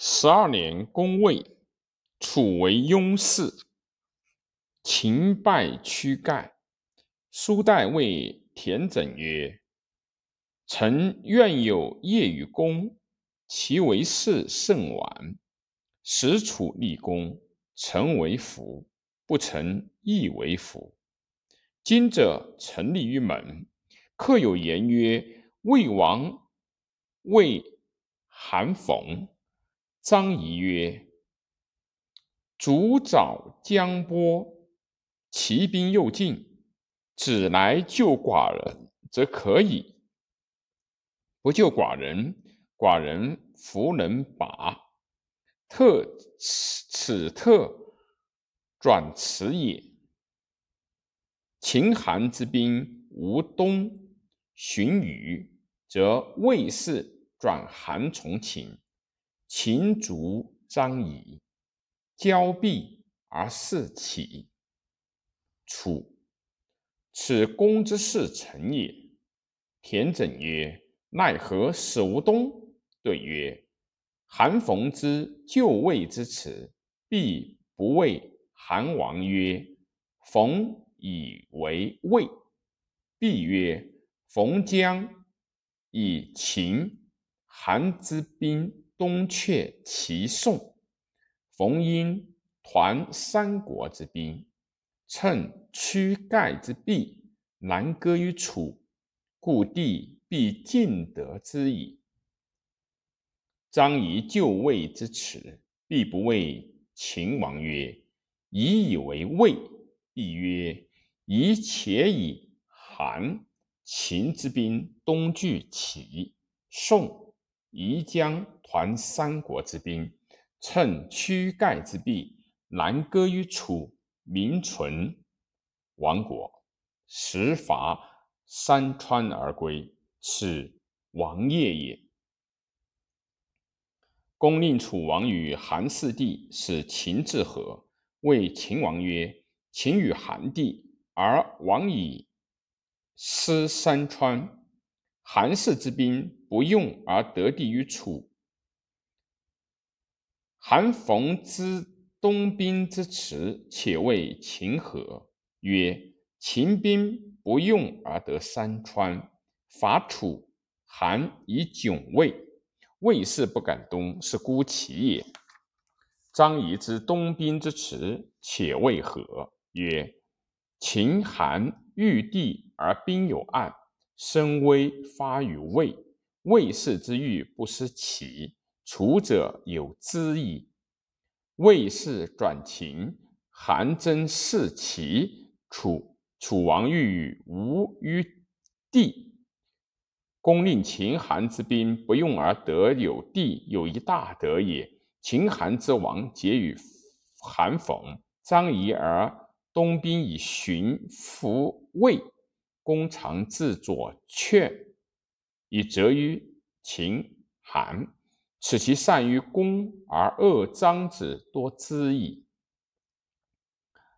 十二年，攻魏，楚为雍氏。秦败屈盖。苏代谓田整曰：“臣愿有业于公，其为事甚晚，使楚立功，臣为福；不臣，亦为福。今者臣立于门，客有言曰：‘魏王为韩讽。’”张仪曰：“主早江波，其兵又进，只来救寡人，则可以；不救寡人，寡人弗能拔。特此此特转此也。秦韩之兵无东寻羽，则魏氏转韩从秦。”秦卒张仪，交臂而四起。楚，此公之事臣也。田整曰：“奈何使无东？”对曰：“韩冯之就魏之辞，必不谓韩王曰：‘冯以为魏。’必曰：‘冯将以秦韩之兵。’”东却其宋，冯因团三国之兵，趁屈盖之弊，南割于楚，故地必尽得之矣。张仪就魏之耻，必不谓秦王曰：“以以为魏。”必曰：“以且以韩、秦之兵东拒齐，宋。”宜将团三国之兵，趁屈盖之弊，南割于楚，名存亡国，时伐山川而归，此王业也。公令楚王与韩四帝使秦至和，谓秦王曰：“秦与韩地，而王以失山川。”韩氏之兵不用而得地于楚，韩冯之东兵之辞，且谓秦何曰：“秦兵不用而得山川，伐楚，韩以窘魏，魏氏不敢东，是孤齐也。”张仪之东兵之辞，且谓何曰：“秦韩遇地而兵有岸。”声威发于魏，魏氏之欲不失齐，楚者有之矣。魏氏转秦，韩争弑齐，楚楚王欲与吴于地。公令秦韩之兵不用而得有地，有一大德也。秦韩之王结与韩讽、张仪而东兵以寻服魏。公常自左劝，以责于秦韩，此其善于攻而恶张之多知矣。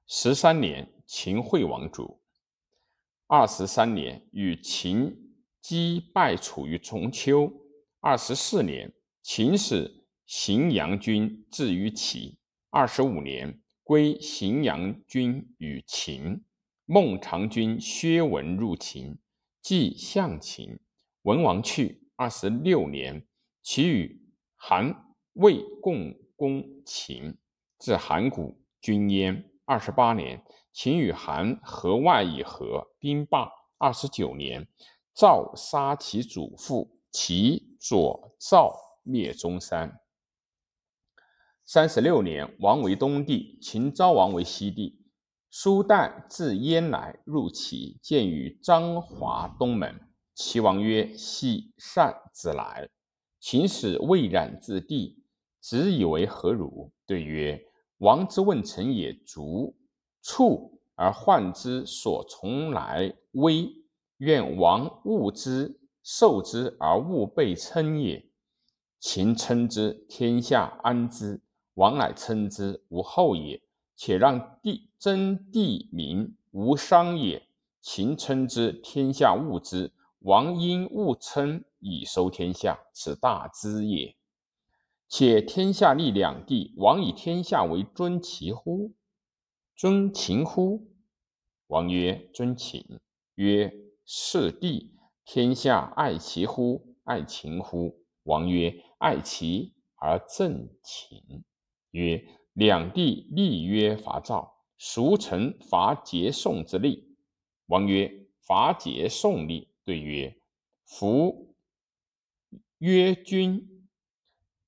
十三年，秦惠王主。二十三年，与秦击败楚于重丘。二十四年，秦使荥阳军至于齐。二十五年，归荥阳军与秦。孟尝君薛文入秦，即向秦。文王去。二十六年，齐与韩、魏共攻秦，至函谷，军焉。二十八年，秦与韩合外以和，兵罢。二十九年，赵杀其祖父，齐左赵灭中山。三十六年，王为东帝，秦昭王为西帝。苏代自燕来，入齐，见于张华东门。齐王曰：“系善之来。”秦使魏冉自帝，子以为何如？对曰：“王之问臣也，足处而患之所从来危，愿王勿之，受之而勿被称也。秦称之，天下安之；王乃称之，无后也。”且让地争地名无伤也。秦称之，天下恶之。王因勿称以收天下，此大之也。且天下立两帝，王以天下为尊其乎？尊秦乎？王曰：尊秦。曰：是帝，天下爱其乎？爱秦乎？王曰：爱其而正秦。曰：两帝立约伐赵，孰成伐桀宋之力？王曰：伐桀宋立。对曰：夫曰君，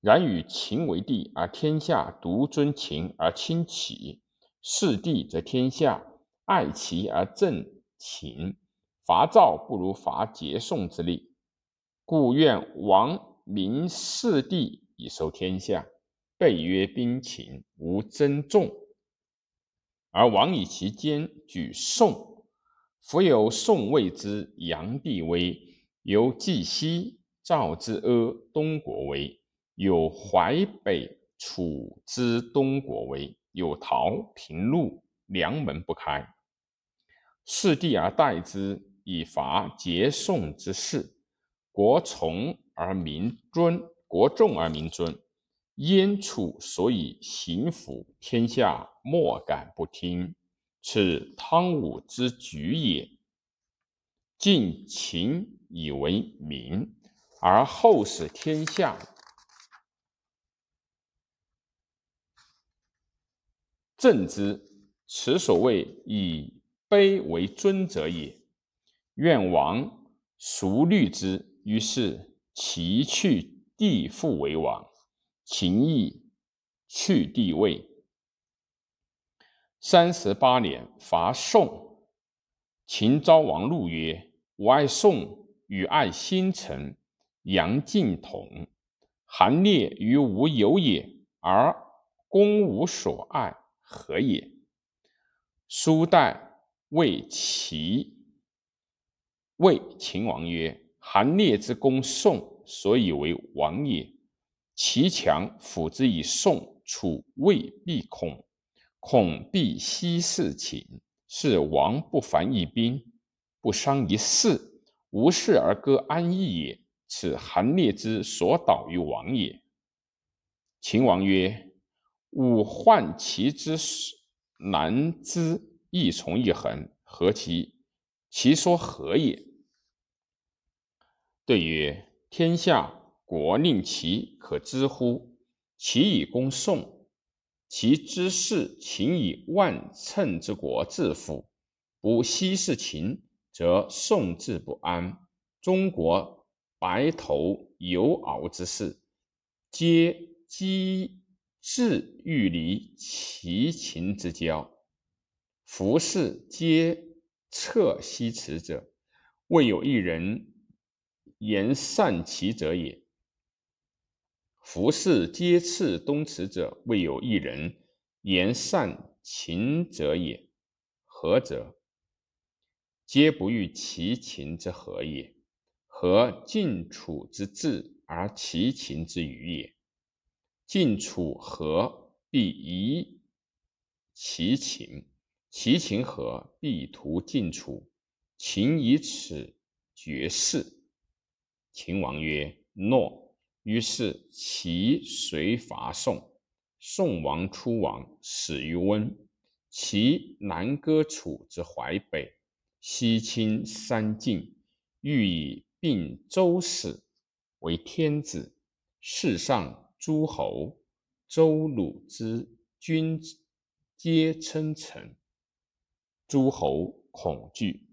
然与秦为帝，而天下独尊秦而轻齐。是帝则天下爱齐而正秦。伐赵不如伐桀宋之力，故愿王明事帝以收天下。备曰兵秦，无争众，而王以其坚举宋。夫有宋魏之阳帝威，有冀西赵之阿东国威，有淮北楚之东国威，有陶平陆梁门不开。是帝而待之，以伐桀宋之势。国从而民尊，国重而民尊。燕楚所以行服，天下莫敢不听。此汤武之举也。尽秦以为民，而后使天下正之。此所谓以卑为尊者也。愿王孰虑之？于是其去地复为王。秦亦去地位。三十八年，伐宋。秦昭王怒曰：“吾爱宋，与爱新臣杨敬统。韩烈于吾有也，而公无所爱，何也？”苏代谓齐谓秦王曰：“韩烈之攻宋，所以为王也。”其强辅之以宋楚未必恐，恐必西事秦，是王不烦一兵，不伤一士，无事而歌安逸也。此韩烈之所导于王也。秦王曰：“吾患其之难之，亦从一横，何其？其说何也？”对曰：“天下。”国令其可知乎？其以攻宋，其之事秦以万乘之国自负，不息事秦，则宋自不安。中国白头游敖之士，皆机智欲离其秦之交，夫士皆侧西辞者，未有一人言善其者也。服士皆次东辞者，未有一人言善秦者也。何者？皆不欲其秦之和也。何晋楚之志而其秦之愚也？晋楚和，必疑其秦；其秦和，必图晋楚。秦以此绝世。秦王曰：“诺。”于是齐随伐宋，宋王出亡，死于温。齐南割楚之淮北，西侵三晋，欲以并周氏为天子。世上诸侯、周鲁之君，皆称臣。诸侯恐惧，